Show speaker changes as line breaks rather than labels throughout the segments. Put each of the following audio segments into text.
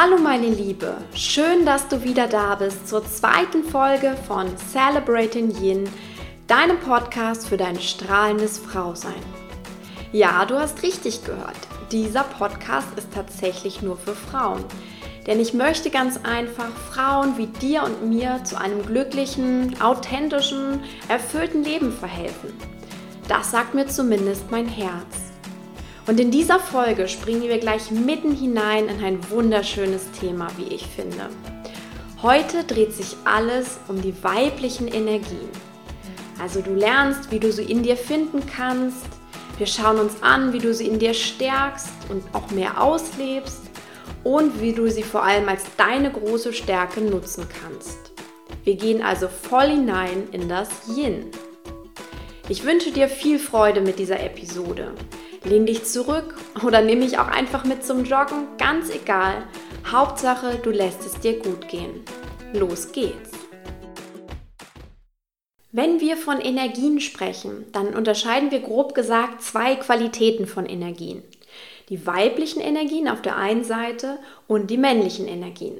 Hallo meine Liebe, schön, dass du wieder da bist zur zweiten Folge von Celebrating Yin, deinem Podcast für dein strahlendes Frausein. Ja, du hast richtig gehört, dieser Podcast ist tatsächlich nur für Frauen. Denn ich möchte ganz einfach Frauen wie dir und mir zu einem glücklichen, authentischen, erfüllten Leben verhelfen. Das sagt mir zumindest mein Herz. Und in dieser Folge springen wir gleich mitten hinein in ein wunderschönes Thema, wie ich finde. Heute dreht sich alles um die weiblichen Energien. Also du lernst, wie du sie in dir finden kannst. Wir schauen uns an, wie du sie in dir stärkst und auch mehr auslebst und wie du sie vor allem als deine große Stärke nutzen kannst. Wir gehen also voll hinein in das Yin. Ich wünsche dir viel Freude mit dieser Episode. Lehn dich zurück oder nimm mich auch einfach mit zum Joggen, ganz egal. Hauptsache, du lässt es dir gut gehen. Los geht's! Wenn wir von Energien sprechen, dann unterscheiden wir grob gesagt zwei Qualitäten von Energien. Die weiblichen Energien auf der einen Seite und die männlichen Energien.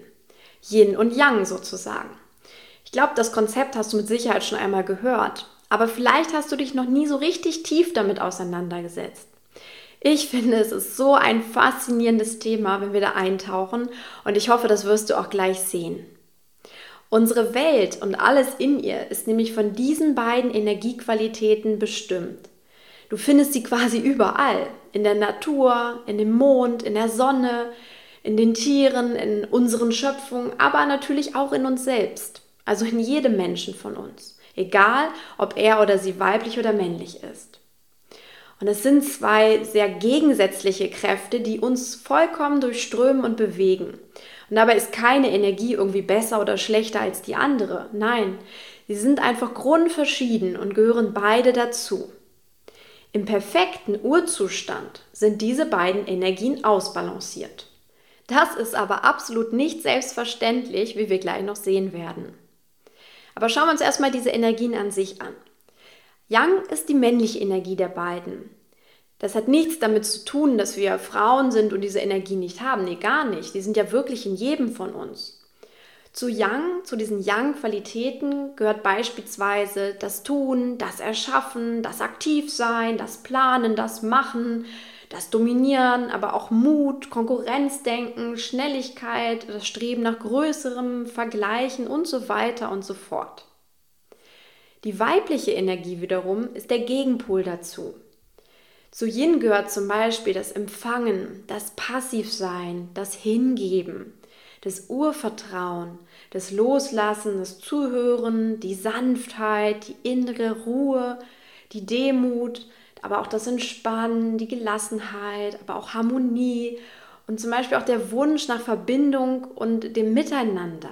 Yin und Yang sozusagen. Ich glaube, das Konzept hast du mit Sicherheit schon einmal gehört, aber vielleicht hast du dich noch nie so richtig tief damit auseinandergesetzt. Ich finde, es ist so ein faszinierendes Thema, wenn wir da eintauchen und ich hoffe, das wirst du auch gleich sehen. Unsere Welt und alles in ihr ist nämlich von diesen beiden Energiequalitäten bestimmt. Du findest sie quasi überall, in der Natur, in dem Mond, in der Sonne, in den Tieren, in unseren Schöpfungen, aber natürlich auch in uns selbst, also in jedem Menschen von uns, egal ob er oder sie weiblich oder männlich ist. Und es sind zwei sehr gegensätzliche Kräfte, die uns vollkommen durchströmen und bewegen. Und dabei ist keine Energie irgendwie besser oder schlechter als die andere. Nein, sie sind einfach grundverschieden und gehören beide dazu. Im perfekten Urzustand sind diese beiden Energien ausbalanciert. Das ist aber absolut nicht selbstverständlich, wie wir gleich noch sehen werden. Aber schauen wir uns erstmal diese Energien an sich an. Yang ist die männliche Energie der beiden. Das hat nichts damit zu tun, dass wir Frauen sind und diese Energie nicht haben. Nee, gar nicht. Die sind ja wirklich in jedem von uns. Zu Yang, zu diesen Yang-Qualitäten gehört beispielsweise das Tun, das Erschaffen, das Aktivsein, das Planen, das Machen, das Dominieren, aber auch Mut, Konkurrenzdenken, Schnelligkeit, das Streben nach Größerem, Vergleichen und so weiter und so fort. Die weibliche Energie wiederum ist der Gegenpol dazu. Zu Yin gehört zum Beispiel das Empfangen, das Passivsein, das Hingeben, das Urvertrauen, das Loslassen, das Zuhören, die Sanftheit, die innere Ruhe, die Demut, aber auch das Entspannen, die Gelassenheit, aber auch Harmonie und zum Beispiel auch der Wunsch nach Verbindung und dem Miteinander.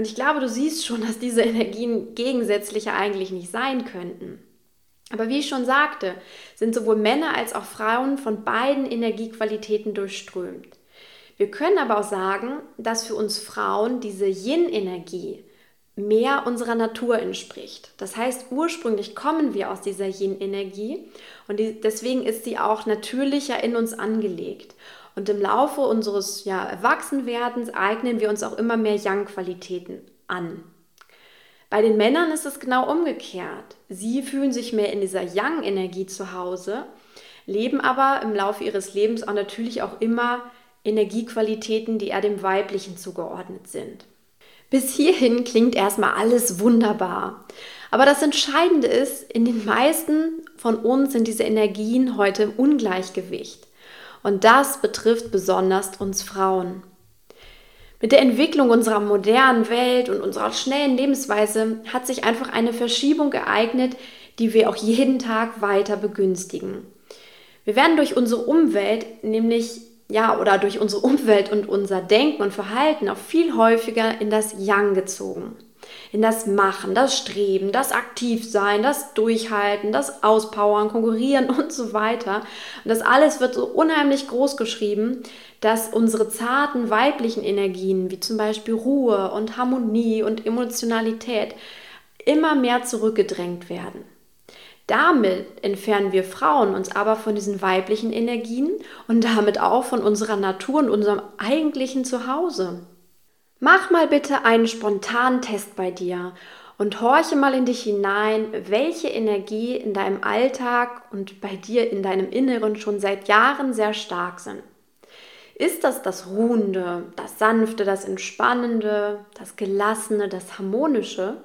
Und ich glaube, du siehst schon, dass diese Energien gegensätzlicher eigentlich nicht sein könnten. Aber wie ich schon sagte, sind sowohl Männer als auch Frauen von beiden Energiequalitäten durchströmt. Wir können aber auch sagen, dass für uns Frauen diese Yin-Energie mehr unserer Natur entspricht. Das heißt, ursprünglich kommen wir aus dieser Yin-Energie und deswegen ist sie auch natürlicher in uns angelegt. Und im Laufe unseres ja, Erwachsenwerdens eignen wir uns auch immer mehr Yang-Qualitäten an. Bei den Männern ist es genau umgekehrt. Sie fühlen sich mehr in dieser Yang-Energie zu Hause, leben aber im Laufe ihres Lebens auch natürlich auch immer Energiequalitäten, die eher dem Weiblichen zugeordnet sind. Bis hierhin klingt erstmal alles wunderbar. Aber das Entscheidende ist, in den meisten von uns sind diese Energien heute im Ungleichgewicht. Und das betrifft besonders uns Frauen. Mit der Entwicklung unserer modernen Welt und unserer schnellen Lebensweise hat sich einfach eine Verschiebung ereignet, die wir auch jeden Tag weiter begünstigen. Wir werden durch unsere Umwelt nämlich ja oder durch unsere Umwelt und unser Denken und Verhalten auch viel häufiger in das Yang gezogen in das Machen, das Streben, das Aktivsein, das Durchhalten, das Auspowern, Konkurrieren und so weiter. Und das alles wird so unheimlich groß geschrieben, dass unsere zarten weiblichen Energien, wie zum Beispiel Ruhe und Harmonie und Emotionalität, immer mehr zurückgedrängt werden. Damit entfernen wir Frauen uns aber von diesen weiblichen Energien und damit auch von unserer Natur und unserem eigentlichen Zuhause. Mach mal bitte einen spontanen Test bei dir und horche mal in dich hinein, welche Energie in deinem Alltag und bei dir in deinem Inneren schon seit Jahren sehr stark sind. Ist das das Ruhende, das Sanfte, das Entspannende, das Gelassene, das Harmonische?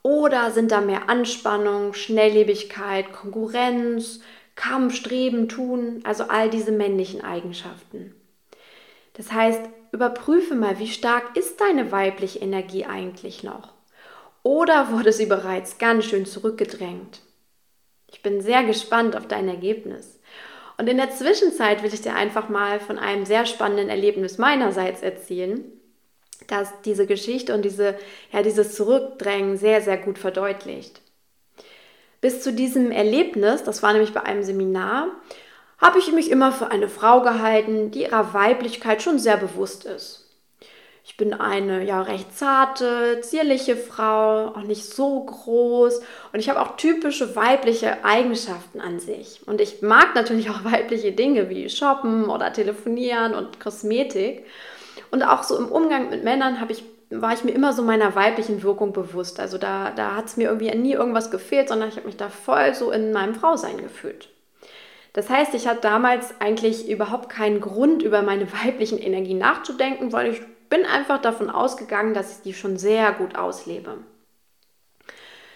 Oder sind da mehr Anspannung, Schnelllebigkeit, Konkurrenz, Kampf, Streben, Tun, also all diese männlichen Eigenschaften? Das heißt, überprüfe mal, wie stark ist deine weibliche Energie eigentlich noch? Oder wurde sie bereits ganz schön zurückgedrängt? Ich bin sehr gespannt auf dein Ergebnis. Und in der Zwischenzeit will ich dir einfach mal von einem sehr spannenden Erlebnis meinerseits erzählen das diese Geschichte und diese, ja, dieses Zurückdrängen sehr, sehr gut verdeutlicht. Bis zu diesem Erlebnis, das war nämlich bei einem Seminar, habe ich mich immer für eine Frau gehalten, die ihrer Weiblichkeit schon sehr bewusst ist. Ich bin eine ja recht zarte, zierliche Frau, auch nicht so groß und ich habe auch typische weibliche Eigenschaften an sich. Und ich mag natürlich auch weibliche Dinge wie Shoppen oder Telefonieren und Kosmetik. Und auch so im Umgang mit Männern ich, war ich mir immer so meiner weiblichen Wirkung bewusst. Also da, da hat es mir irgendwie nie irgendwas gefehlt, sondern ich habe mich da voll so in meinem Frausein gefühlt. Das heißt, ich hatte damals eigentlich überhaupt keinen Grund, über meine weiblichen Energien nachzudenken, weil ich bin einfach davon ausgegangen, dass ich die schon sehr gut auslebe.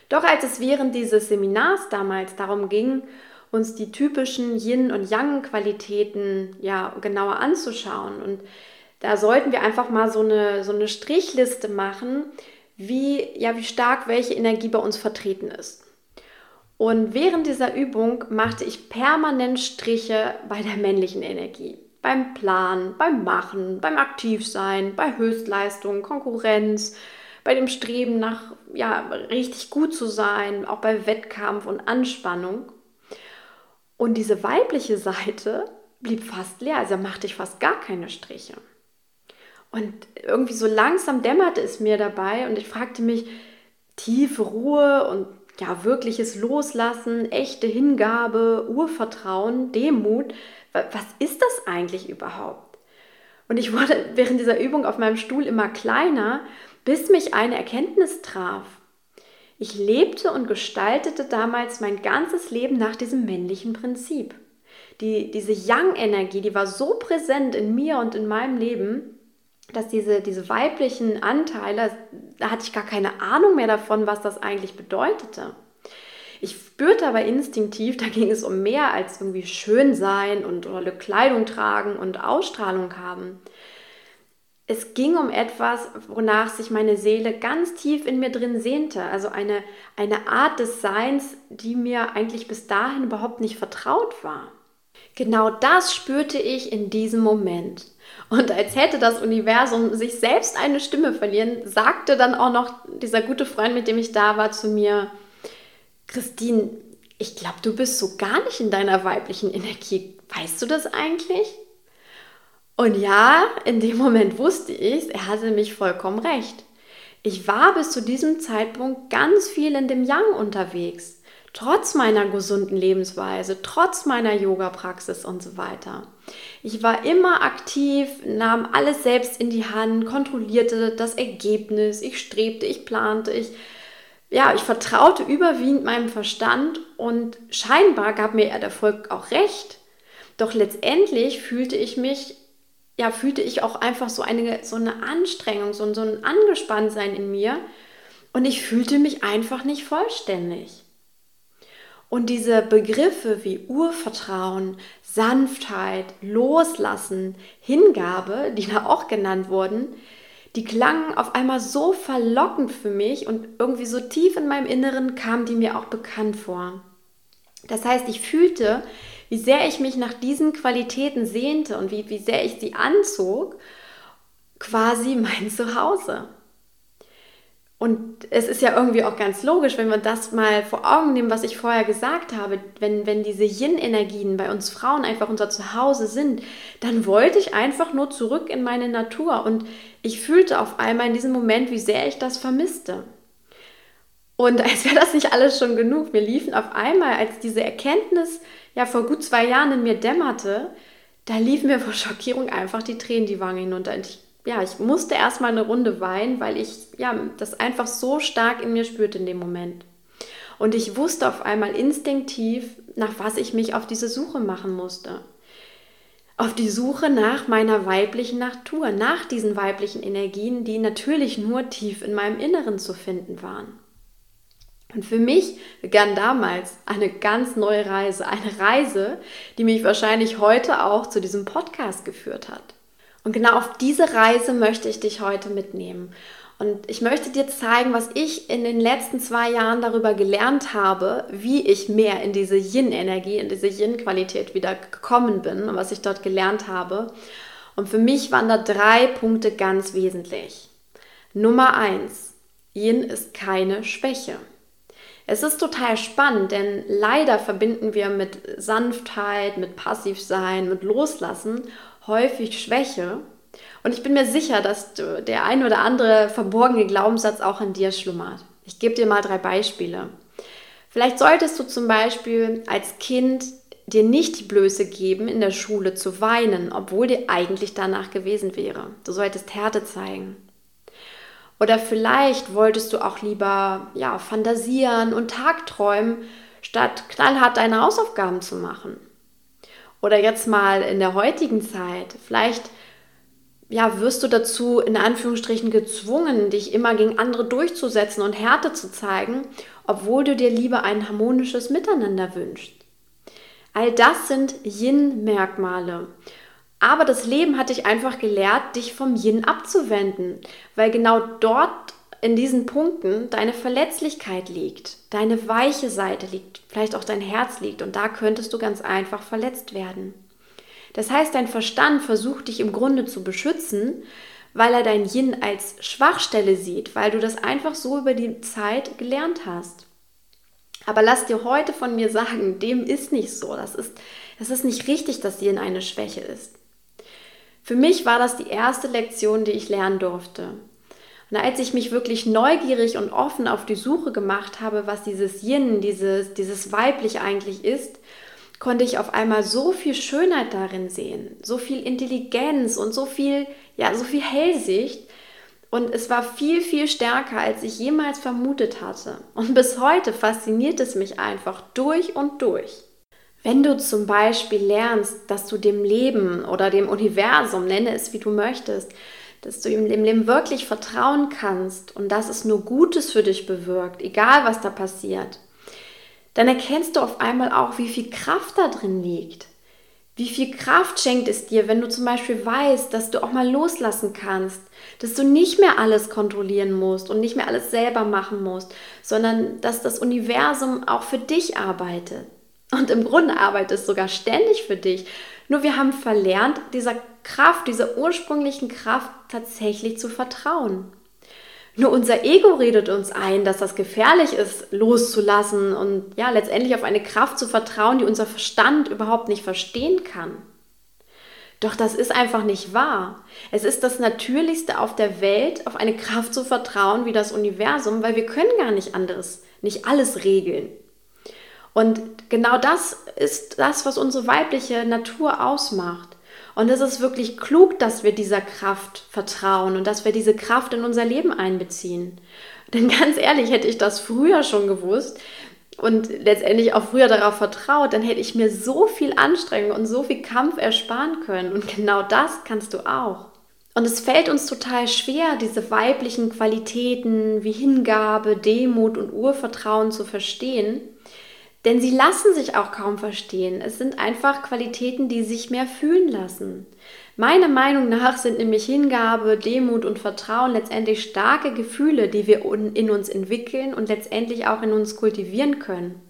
Doch als es während dieses Seminars damals darum ging, uns die typischen Yin- und Yang-Qualitäten ja, genauer anzuschauen und da sollten wir einfach mal so eine, so eine Strichliste machen, wie, ja, wie stark welche Energie bei uns vertreten ist. Und während dieser Übung machte ich permanent Striche bei der männlichen Energie. Beim Planen, beim Machen, beim Aktivsein, bei Höchstleistung, Konkurrenz, bei dem Streben nach ja, richtig gut zu sein, auch bei Wettkampf und Anspannung. Und diese weibliche Seite blieb fast leer, also machte ich fast gar keine Striche. Und irgendwie so langsam dämmerte es mir dabei und ich fragte mich, tiefe Ruhe und ja, wirkliches Loslassen, echte Hingabe, Urvertrauen, Demut, was ist das eigentlich überhaupt? Und ich wurde während dieser Übung auf meinem Stuhl immer kleiner, bis mich eine Erkenntnis traf. Ich lebte und gestaltete damals mein ganzes Leben nach diesem männlichen Prinzip. Die, diese Yang-Energie, die war so präsent in mir und in meinem Leben, dass diese, diese weiblichen Anteile, da hatte ich gar keine Ahnung mehr davon, was das eigentlich bedeutete. Ich spürte aber instinktiv, da ging es um mehr als irgendwie schön sein und tolle Kleidung tragen und Ausstrahlung haben. Es ging um etwas, wonach sich meine Seele ganz tief in mir drin sehnte. Also eine, eine Art des Seins, die mir eigentlich bis dahin überhaupt nicht vertraut war. Genau das spürte ich in diesem Moment. Und als hätte das Universum sich selbst eine Stimme verlieren, sagte dann auch noch dieser gute Freund, mit dem ich da war, zu mir, Christine, ich glaube, du bist so gar nicht in deiner weiblichen Energie. Weißt du das eigentlich? Und ja, in dem Moment wusste ich er hatte mich vollkommen recht. Ich war bis zu diesem Zeitpunkt ganz viel in dem Yang unterwegs trotz meiner gesunden Lebensweise, trotz meiner Yoga-Praxis und so weiter. Ich war immer aktiv, nahm alles selbst in die Hand, kontrollierte das Ergebnis, ich strebte, ich plante, ich ja, ich vertraute überwiegend meinem Verstand und scheinbar gab mir der Erfolg auch recht. Doch letztendlich fühlte ich mich, ja, fühlte ich auch einfach so eine, so eine Anstrengung, so, so ein Angespanntsein in mir und ich fühlte mich einfach nicht vollständig. Und diese Begriffe wie Urvertrauen, Sanftheit, Loslassen, Hingabe, die da auch genannt wurden, die klangen auf einmal so verlockend für mich und irgendwie so tief in meinem Inneren kamen die mir auch bekannt vor. Das heißt, ich fühlte, wie sehr ich mich nach diesen Qualitäten sehnte und wie, wie sehr ich sie anzog, quasi mein Zuhause. Und es ist ja irgendwie auch ganz logisch, wenn wir das mal vor Augen nehmen, was ich vorher gesagt habe, wenn, wenn diese Yin-Energien bei uns Frauen einfach unser Zuhause sind, dann wollte ich einfach nur zurück in meine Natur und ich fühlte auf einmal in diesem Moment, wie sehr ich das vermisste. Und als wäre das nicht alles schon genug, mir liefen auf einmal, als diese Erkenntnis ja vor gut zwei Jahren in mir dämmerte, da liefen mir vor Schockierung einfach die Tränen die Wange hinunter. Und ich, ja, ich musste erstmal eine Runde weinen, weil ich ja, das einfach so stark in mir spürte in dem Moment. Und ich wusste auf einmal instinktiv, nach was ich mich auf diese Suche machen musste. Auf die Suche nach meiner weiblichen Natur, nach diesen weiblichen Energien, die natürlich nur tief in meinem Inneren zu finden waren. Und für mich begann damals eine ganz neue Reise, eine Reise, die mich wahrscheinlich heute auch zu diesem Podcast geführt hat. Und genau auf diese Reise möchte ich dich heute mitnehmen. Und ich möchte dir zeigen, was ich in den letzten zwei Jahren darüber gelernt habe, wie ich mehr in diese Yin-Energie, in diese Yin-Qualität wieder gekommen bin und was ich dort gelernt habe. Und für mich waren da drei Punkte ganz wesentlich. Nummer eins, Yin ist keine Schwäche. Es ist total spannend, denn leider verbinden wir mit Sanftheit, mit Passivsein, mit Loslassen häufig Schwäche. Und ich bin mir sicher, dass der ein oder andere verborgene Glaubenssatz auch in dir schlummert. Ich gebe dir mal drei Beispiele. Vielleicht solltest du zum Beispiel als Kind dir nicht die Blöße geben, in der Schule zu weinen, obwohl dir eigentlich danach gewesen wäre. Du solltest Härte zeigen. Oder vielleicht wolltest du auch lieber ja, fantasieren und tagträumen, statt knallhart deine Hausaufgaben zu machen. Oder jetzt mal in der heutigen Zeit, vielleicht ja, wirst du dazu in Anführungsstrichen gezwungen, dich immer gegen andere durchzusetzen und Härte zu zeigen, obwohl du dir lieber ein harmonisches Miteinander wünschst. All das sind Yin-Merkmale. Aber das Leben hat dich einfach gelehrt, dich vom Yin abzuwenden, weil genau dort in diesen Punkten deine Verletzlichkeit liegt, deine weiche Seite liegt, vielleicht auch dein Herz liegt und da könntest du ganz einfach verletzt werden. Das heißt, dein Verstand versucht dich im Grunde zu beschützen, weil er dein Yin als Schwachstelle sieht, weil du das einfach so über die Zeit gelernt hast. Aber lass dir heute von mir sagen, dem ist nicht so. Das ist, das ist nicht richtig, dass Yin eine Schwäche ist. Für mich war das die erste Lektion, die ich lernen durfte. Und als ich mich wirklich neugierig und offen auf die Suche gemacht habe, was dieses Yin, dieses, dieses Weiblich eigentlich ist, konnte ich auf einmal so viel Schönheit darin sehen, so viel Intelligenz und so viel, ja, so viel Hellsicht. Und es war viel, viel stärker, als ich jemals vermutet hatte. Und bis heute fasziniert es mich einfach durch und durch. Wenn du zum Beispiel lernst, dass du dem Leben oder dem Universum, nenne es wie du möchtest, dass du dem Leben wirklich vertrauen kannst und dass es nur Gutes für dich bewirkt, egal was da passiert, dann erkennst du auf einmal auch, wie viel Kraft da drin liegt. Wie viel Kraft schenkt es dir, wenn du zum Beispiel weißt, dass du auch mal loslassen kannst, dass du nicht mehr alles kontrollieren musst und nicht mehr alles selber machen musst, sondern dass das Universum auch für dich arbeitet. Und im Grunde arbeitet es sogar ständig für dich. Nur wir haben verlernt, dieser Kraft, dieser ursprünglichen Kraft tatsächlich zu vertrauen. Nur unser Ego redet uns ein, dass das gefährlich ist, loszulassen und ja, letztendlich auf eine Kraft zu vertrauen, die unser Verstand überhaupt nicht verstehen kann. Doch das ist einfach nicht wahr. Es ist das Natürlichste auf der Welt, auf eine Kraft zu vertrauen wie das Universum, weil wir können gar nicht anderes, nicht alles regeln. Und genau das ist das, was unsere weibliche Natur ausmacht. Und es ist wirklich klug, dass wir dieser Kraft vertrauen und dass wir diese Kraft in unser Leben einbeziehen. Denn ganz ehrlich, hätte ich das früher schon gewusst und letztendlich auch früher darauf vertraut, dann hätte ich mir so viel Anstrengung und so viel Kampf ersparen können. Und genau das kannst du auch. Und es fällt uns total schwer, diese weiblichen Qualitäten wie Hingabe, Demut und Urvertrauen zu verstehen, denn sie lassen sich auch kaum verstehen. Es sind einfach Qualitäten, die sich mehr fühlen lassen. Meiner Meinung nach sind nämlich Hingabe, Demut und Vertrauen letztendlich starke Gefühle, die wir in uns entwickeln und letztendlich auch in uns kultivieren können.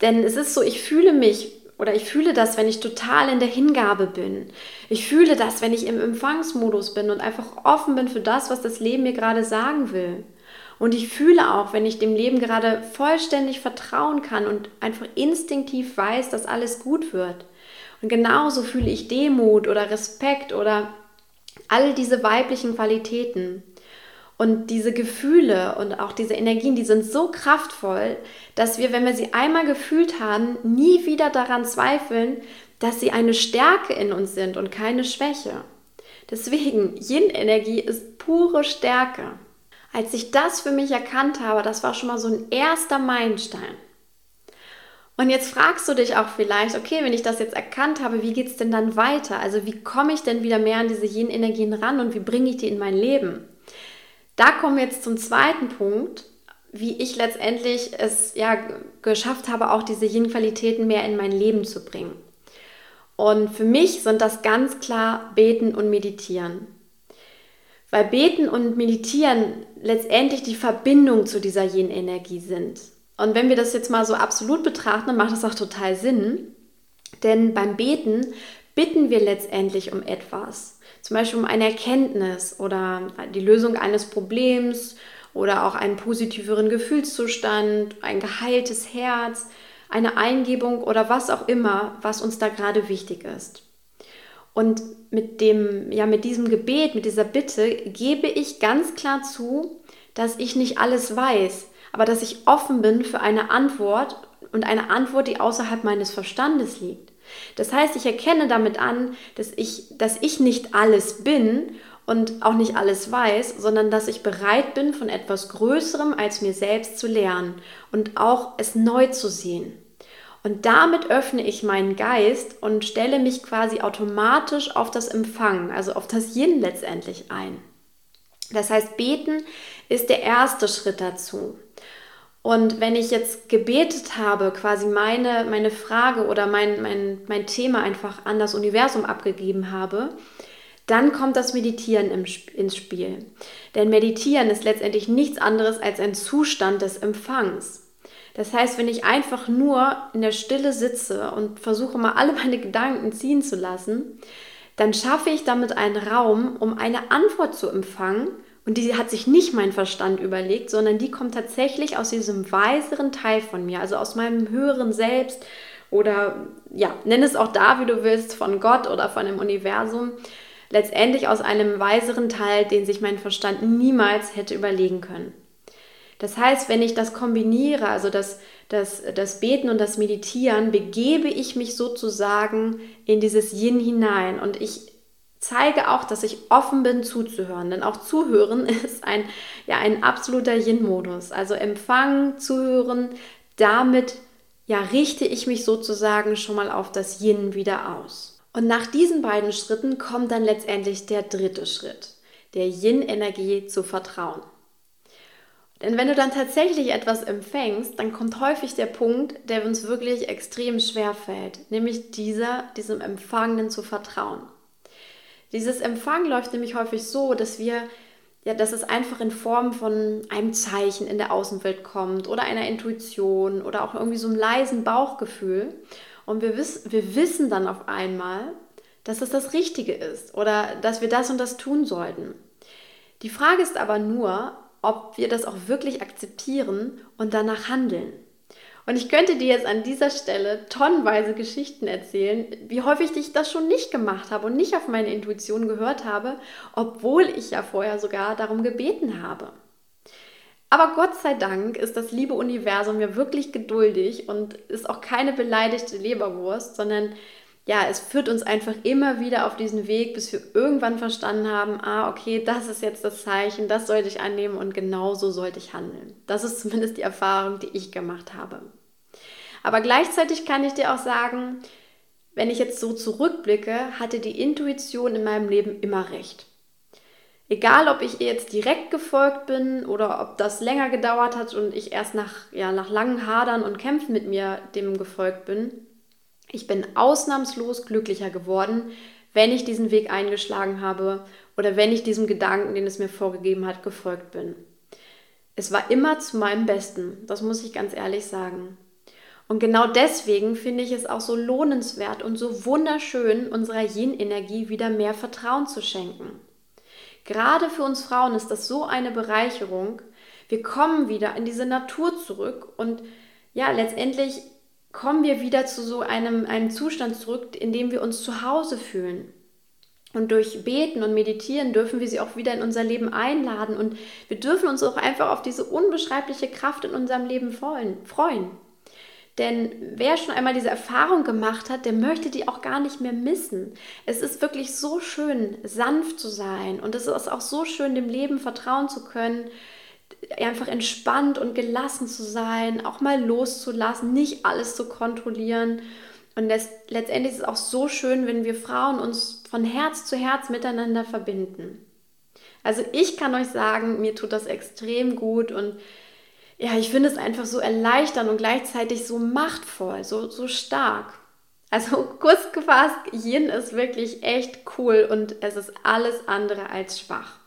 Denn es ist so, ich fühle mich oder ich fühle das, wenn ich total in der Hingabe bin. Ich fühle das, wenn ich im Empfangsmodus bin und einfach offen bin für das, was das Leben mir gerade sagen will. Und ich fühle auch, wenn ich dem Leben gerade vollständig vertrauen kann und einfach instinktiv weiß, dass alles gut wird. Und genauso fühle ich Demut oder Respekt oder all diese weiblichen Qualitäten. Und diese Gefühle und auch diese Energien, die sind so kraftvoll, dass wir, wenn wir sie einmal gefühlt haben, nie wieder daran zweifeln, dass sie eine Stärke in uns sind und keine Schwäche. Deswegen, Yin-Energie ist pure Stärke. Als ich das für mich erkannt habe, das war schon mal so ein erster Meilenstein. Und jetzt fragst du dich auch vielleicht, okay, wenn ich das jetzt erkannt habe, wie geht es denn dann weiter? Also wie komme ich denn wieder mehr an diese Yin-Energien ran und wie bringe ich die in mein Leben? Da kommen wir jetzt zum zweiten Punkt, wie ich letztendlich es ja geschafft habe, auch diese Yin-Qualitäten mehr in mein Leben zu bringen. Und für mich sind das ganz klar Beten und Meditieren. Weil Beten und Meditieren letztendlich die Verbindung zu dieser Yin-Energie sind. Und wenn wir das jetzt mal so absolut betrachten, dann macht das auch total Sinn. Denn beim Beten bitten wir letztendlich um etwas. Zum Beispiel um eine Erkenntnis oder die Lösung eines Problems oder auch einen positiveren Gefühlszustand, ein geheiltes Herz, eine Eingebung oder was auch immer, was uns da gerade wichtig ist. Und mit dem, ja, mit diesem Gebet, mit dieser Bitte gebe ich ganz klar zu, dass ich nicht alles weiß, aber dass ich offen bin für eine Antwort und eine Antwort, die außerhalb meines Verstandes liegt. Das heißt, ich erkenne damit an, dass ich, dass ich nicht alles bin und auch nicht alles weiß, sondern dass ich bereit bin, von etwas Größerem als mir selbst zu lernen und auch es neu zu sehen. Und damit öffne ich meinen Geist und stelle mich quasi automatisch auf das Empfangen, also auf das Yin letztendlich ein. Das heißt, beten ist der erste Schritt dazu. Und wenn ich jetzt gebetet habe, quasi meine, meine Frage oder mein, mein, mein Thema einfach an das Universum abgegeben habe, dann kommt das Meditieren im, ins Spiel. Denn Meditieren ist letztendlich nichts anderes als ein Zustand des Empfangs. Das heißt, wenn ich einfach nur in der Stille sitze und versuche mal alle meine Gedanken ziehen zu lassen, dann schaffe ich damit einen Raum, um eine Antwort zu empfangen. Und die hat sich nicht mein Verstand überlegt, sondern die kommt tatsächlich aus diesem weiseren Teil von mir, also aus meinem höheren Selbst oder ja, nenn es auch da, wie du willst, von Gott oder von dem Universum letztendlich aus einem weiseren Teil, den sich mein Verstand niemals hätte überlegen können. Das heißt, wenn ich das kombiniere, also das, das, das Beten und das Meditieren, begebe ich mich sozusagen in dieses Yin hinein und ich zeige auch, dass ich offen bin zuzuhören, denn auch zuhören ist ein, ja, ein absoluter Yin-Modus. Also empfangen, zuhören, damit ja, richte ich mich sozusagen schon mal auf das Yin wieder aus. Und nach diesen beiden Schritten kommt dann letztendlich der dritte Schritt, der Yin-Energie zu vertrauen. Denn wenn du dann tatsächlich etwas empfängst, dann kommt häufig der Punkt, der uns wirklich extrem schwer fällt, nämlich dieser, diesem Empfangenen zu vertrauen. Dieses Empfangen läuft nämlich häufig so, dass wir, ja, dass es einfach in Form von einem Zeichen in der Außenwelt kommt oder einer Intuition oder auch irgendwie so einem leisen Bauchgefühl. Und wir, wiss, wir wissen dann auf einmal, dass es das Richtige ist oder dass wir das und das tun sollten. Die Frage ist aber nur, ob wir das auch wirklich akzeptieren und danach handeln. Und ich könnte dir jetzt an dieser Stelle tonnenweise Geschichten erzählen, wie häufig ich das schon nicht gemacht habe und nicht auf meine Intuition gehört habe, obwohl ich ja vorher sogar darum gebeten habe. Aber Gott sei Dank ist das liebe Universum ja wirklich geduldig und ist auch keine beleidigte Leberwurst, sondern ja, es führt uns einfach immer wieder auf diesen Weg, bis wir irgendwann verstanden haben, ah, okay, das ist jetzt das Zeichen, das sollte ich annehmen und genau so sollte ich handeln. Das ist zumindest die Erfahrung, die ich gemacht habe. Aber gleichzeitig kann ich dir auch sagen, wenn ich jetzt so zurückblicke, hatte die Intuition in meinem Leben immer recht. Egal, ob ich ihr jetzt direkt gefolgt bin oder ob das länger gedauert hat und ich erst nach, ja, nach langen Hadern und Kämpfen mit mir dem gefolgt bin, ich bin ausnahmslos glücklicher geworden, wenn ich diesen Weg eingeschlagen habe oder wenn ich diesem Gedanken, den es mir vorgegeben hat, gefolgt bin. Es war immer zu meinem Besten, das muss ich ganz ehrlich sagen. Und genau deswegen finde ich es auch so lohnenswert und so wunderschön, unserer Yin-Energie wieder mehr Vertrauen zu schenken. Gerade für uns Frauen ist das so eine Bereicherung. Wir kommen wieder in diese Natur zurück und ja, letztendlich kommen wir wieder zu so einem, einem Zustand zurück, in dem wir uns zu Hause fühlen. Und durch Beten und Meditieren dürfen wir sie auch wieder in unser Leben einladen und wir dürfen uns auch einfach auf diese unbeschreibliche Kraft in unserem Leben freuen. Denn wer schon einmal diese Erfahrung gemacht hat, der möchte die auch gar nicht mehr missen. Es ist wirklich so schön, sanft zu sein und es ist auch so schön, dem Leben vertrauen zu können, einfach entspannt und gelassen zu sein, auch mal loszulassen, nicht alles zu kontrollieren. Und das, letztendlich ist es auch so schön, wenn wir Frauen uns von Herz zu Herz miteinander verbinden. Also ich kann euch sagen, mir tut das extrem gut und ja, ich finde es einfach so erleichternd und gleichzeitig so machtvoll, so, so stark. Also kurz gefasst, Yin ist wirklich echt cool und es ist alles andere als schwach.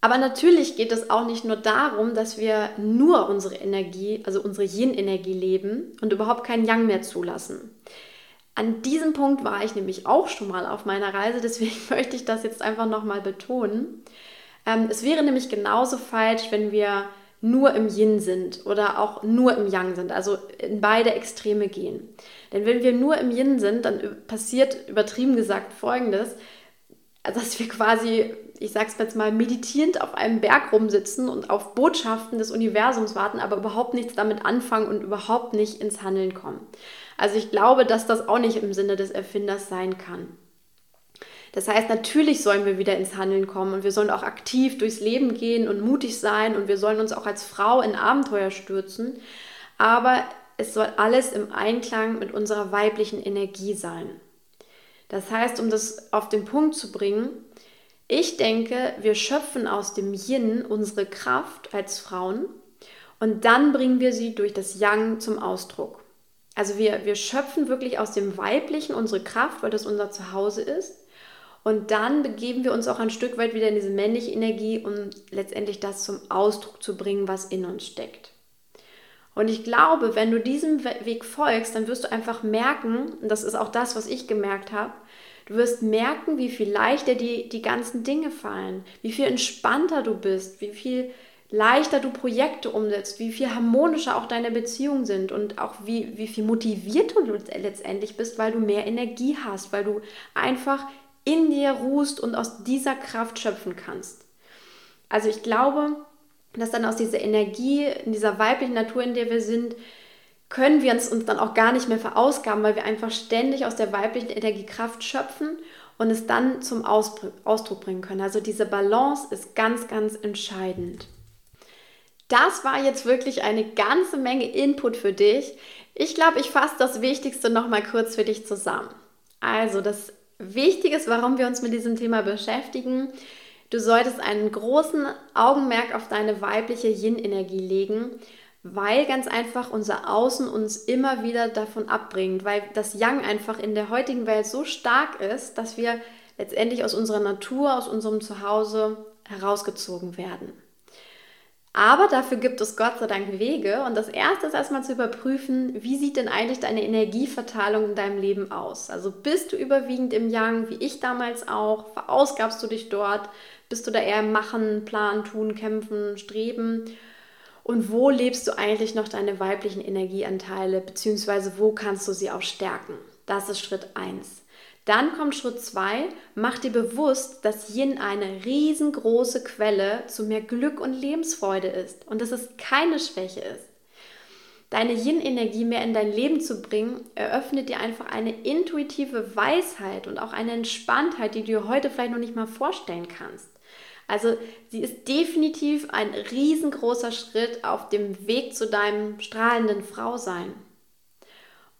Aber natürlich geht es auch nicht nur darum, dass wir nur unsere Energie, also unsere Yin-Energie leben und überhaupt keinen Yang mehr zulassen. An diesem Punkt war ich nämlich auch schon mal auf meiner Reise, deswegen möchte ich das jetzt einfach nochmal betonen. Ähm, es wäre nämlich genauso falsch, wenn wir nur im Yin sind oder auch nur im Yang sind, also in beide Extreme gehen. Denn wenn wir nur im Yin sind, dann passiert übertrieben gesagt Folgendes, dass wir quasi, ich sag's jetzt mal, meditierend auf einem Berg rumsitzen und auf Botschaften des Universums warten, aber überhaupt nichts damit anfangen und überhaupt nicht ins Handeln kommen. Also ich glaube, dass das auch nicht im Sinne des Erfinders sein kann. Das heißt, natürlich sollen wir wieder ins Handeln kommen und wir sollen auch aktiv durchs Leben gehen und mutig sein und wir sollen uns auch als Frau in Abenteuer stürzen. Aber es soll alles im Einklang mit unserer weiblichen Energie sein. Das heißt, um das auf den Punkt zu bringen, ich denke, wir schöpfen aus dem Yin unsere Kraft als Frauen und dann bringen wir sie durch das Yang zum Ausdruck. Also wir, wir schöpfen wirklich aus dem Weiblichen unsere Kraft, weil das unser Zuhause ist. Und dann begeben wir uns auch ein Stück weit wieder in diese männliche Energie, um letztendlich das zum Ausdruck zu bringen, was in uns steckt. Und ich glaube, wenn du diesem Weg folgst, dann wirst du einfach merken, und das ist auch das, was ich gemerkt habe, du wirst merken, wie viel leichter die, die ganzen Dinge fallen, wie viel entspannter du bist, wie viel leichter du Projekte umsetzt, wie viel harmonischer auch deine Beziehungen sind und auch wie, wie viel motivierter du letztendlich bist, weil du mehr Energie hast, weil du einfach in dir ruhst und aus dieser Kraft schöpfen kannst. Also ich glaube, dass dann aus dieser Energie, in dieser weiblichen Natur, in der wir sind, können wir uns, uns dann auch gar nicht mehr verausgaben, weil wir einfach ständig aus der weiblichen Energiekraft schöpfen und es dann zum Ausdruck bringen können. Also diese Balance ist ganz, ganz entscheidend. Das war jetzt wirklich eine ganze Menge Input für dich. Ich glaube, ich fasse das Wichtigste noch mal kurz für dich zusammen. Also das Wichtige ist, warum wir uns mit diesem Thema beschäftigen. Du solltest einen großen Augenmerk auf deine weibliche Yin-Energie legen, weil ganz einfach unser Außen uns immer wieder davon abbringt, weil das Yang einfach in der heutigen Welt so stark ist, dass wir letztendlich aus unserer Natur, aus unserem Zuhause herausgezogen werden. Aber dafür gibt es Gott sei Dank Wege. Und das erste ist erstmal zu überprüfen, wie sieht denn eigentlich deine Energieverteilung in deinem Leben aus? Also bist du überwiegend im Yang, wie ich damals auch? Verausgabst du dich dort? Bist du da eher im Machen, Planen, Tun, Kämpfen, Streben? Und wo lebst du eigentlich noch deine weiblichen Energieanteile, beziehungsweise wo kannst du sie auch stärken? Das ist Schritt 1. Dann kommt Schritt 2, mach dir bewusst, dass Yin eine riesengroße Quelle zu mehr Glück und Lebensfreude ist und dass es keine Schwäche ist. Deine Yin-Energie mehr in dein Leben zu bringen, eröffnet dir einfach eine intuitive Weisheit und auch eine Entspanntheit, die du dir heute vielleicht noch nicht mal vorstellen kannst. Also sie ist definitiv ein riesengroßer Schritt auf dem Weg zu deinem strahlenden Frausein.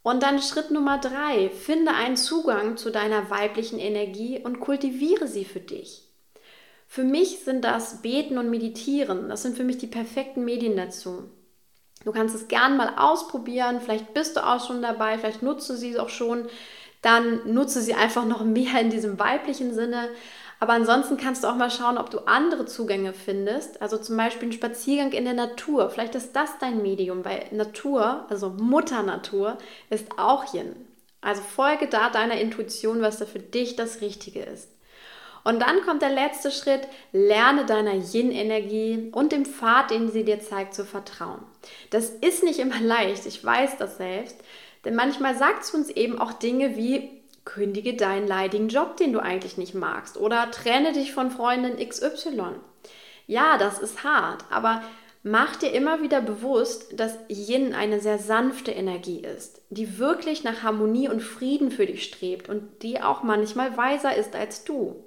Und dann Schritt Nummer drei, finde einen Zugang zu deiner weiblichen Energie und kultiviere sie für dich. Für mich sind das Beten und Meditieren, das sind für mich die perfekten Medien dazu. Du kannst es gern mal ausprobieren, vielleicht bist du auch schon dabei, vielleicht nutzt du sie auch schon, dann nutze sie einfach noch mehr in diesem weiblichen Sinne. Aber ansonsten kannst du auch mal schauen, ob du andere Zugänge findest. Also zum Beispiel ein Spaziergang in der Natur. Vielleicht ist das dein Medium, weil Natur, also Mutter Natur, ist auch Yin. Also folge da deiner Intuition, was da für dich das Richtige ist. Und dann kommt der letzte Schritt, lerne deiner Yin-Energie und dem Pfad, den sie dir zeigt, zu vertrauen. Das ist nicht immer leicht, ich weiß das selbst, denn manchmal sagt es uns eben auch Dinge wie, kündige deinen leidigen Job, den du eigentlich nicht magst oder trenne dich von Freundin XY. Ja, das ist hart, aber mach dir immer wieder bewusst, dass Yin eine sehr sanfte Energie ist, die wirklich nach Harmonie und Frieden für dich strebt und die auch manchmal weiser ist als du.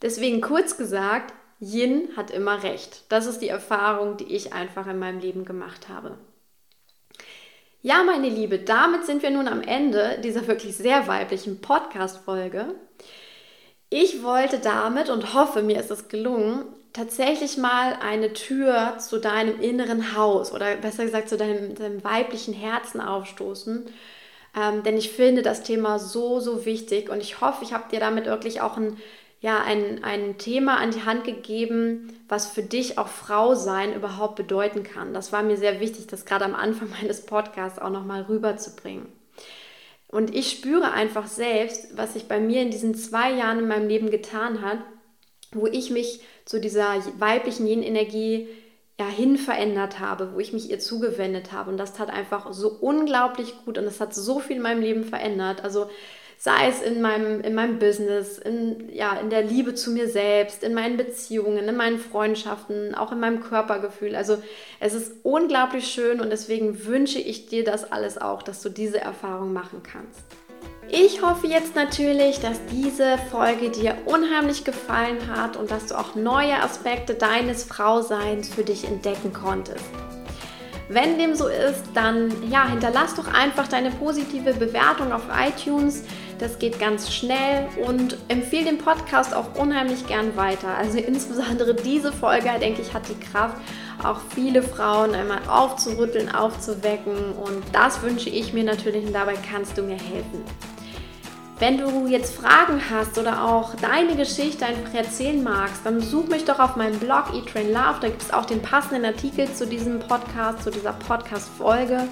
Deswegen kurz gesagt, Yin hat immer recht. Das ist die Erfahrung, die ich einfach in meinem Leben gemacht habe. Ja, meine Liebe, damit sind wir nun am Ende dieser wirklich sehr weiblichen Podcast-Folge. Ich wollte damit und hoffe, mir ist es gelungen, tatsächlich mal eine Tür zu deinem inneren Haus oder besser gesagt zu deinem, deinem weiblichen Herzen aufstoßen. Ähm, denn ich finde das Thema so, so wichtig und ich hoffe, ich habe dir damit wirklich auch ein ja, ein, ein Thema an die Hand gegeben, was für dich auch Frau sein überhaupt bedeuten kann. Das war mir sehr wichtig, das gerade am Anfang meines Podcasts auch nochmal rüberzubringen. Und ich spüre einfach selbst, was sich bei mir in diesen zwei Jahren in meinem Leben getan hat, wo ich mich zu dieser weiblichen Yin-Energie ja, hin verändert habe, wo ich mich ihr zugewendet habe. Und das tat einfach so unglaublich gut und es hat so viel in meinem Leben verändert. Also sei es in meinem, in meinem Business, in, ja, in der Liebe zu mir selbst, in meinen Beziehungen, in meinen Freundschaften, auch in meinem Körpergefühl. Also es ist unglaublich schön und deswegen wünsche ich dir das alles auch, dass du diese Erfahrung machen kannst. Ich hoffe jetzt natürlich, dass diese Folge dir unheimlich gefallen hat und dass du auch neue Aspekte deines Frauseins für dich entdecken konntest. Wenn dem so ist, dann ja, hinterlass doch einfach deine positive Bewertung auf iTunes. Das geht ganz schnell und empfehle den Podcast auch unheimlich gern weiter. Also insbesondere diese Folge, denke ich, hat die Kraft, auch viele Frauen einmal aufzurütteln, aufzuwecken. Und das wünsche ich mir natürlich und dabei kannst du mir helfen. Wenn du jetzt Fragen hast oder auch deine Geschichte einfach erzählen magst, dann such mich doch auf meinem Blog Eat Train Love. Da gibt es auch den passenden Artikel zu diesem Podcast, zu dieser Podcast-Folge.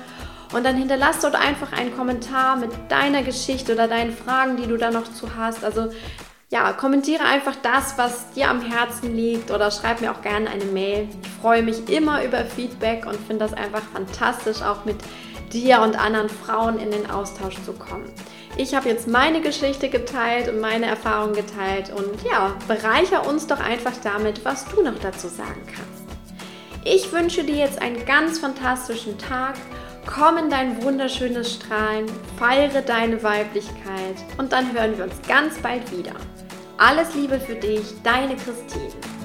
Und dann hinterlass dort einfach einen Kommentar mit deiner Geschichte oder deinen Fragen, die du da noch zu hast. Also ja, kommentiere einfach das, was dir am Herzen liegt oder schreib mir auch gerne eine Mail. Ich freue mich immer über Feedback und finde das einfach fantastisch, auch mit dir und anderen Frauen in den Austausch zu kommen. Ich habe jetzt meine Geschichte geteilt und meine Erfahrungen geteilt und ja, bereicher uns doch einfach damit, was du noch dazu sagen kannst. Ich wünsche dir jetzt einen ganz fantastischen Tag Komm in dein wunderschönes Strahlen, feiere deine Weiblichkeit und dann hören wir uns ganz bald wieder. Alles Liebe für dich, deine Christine.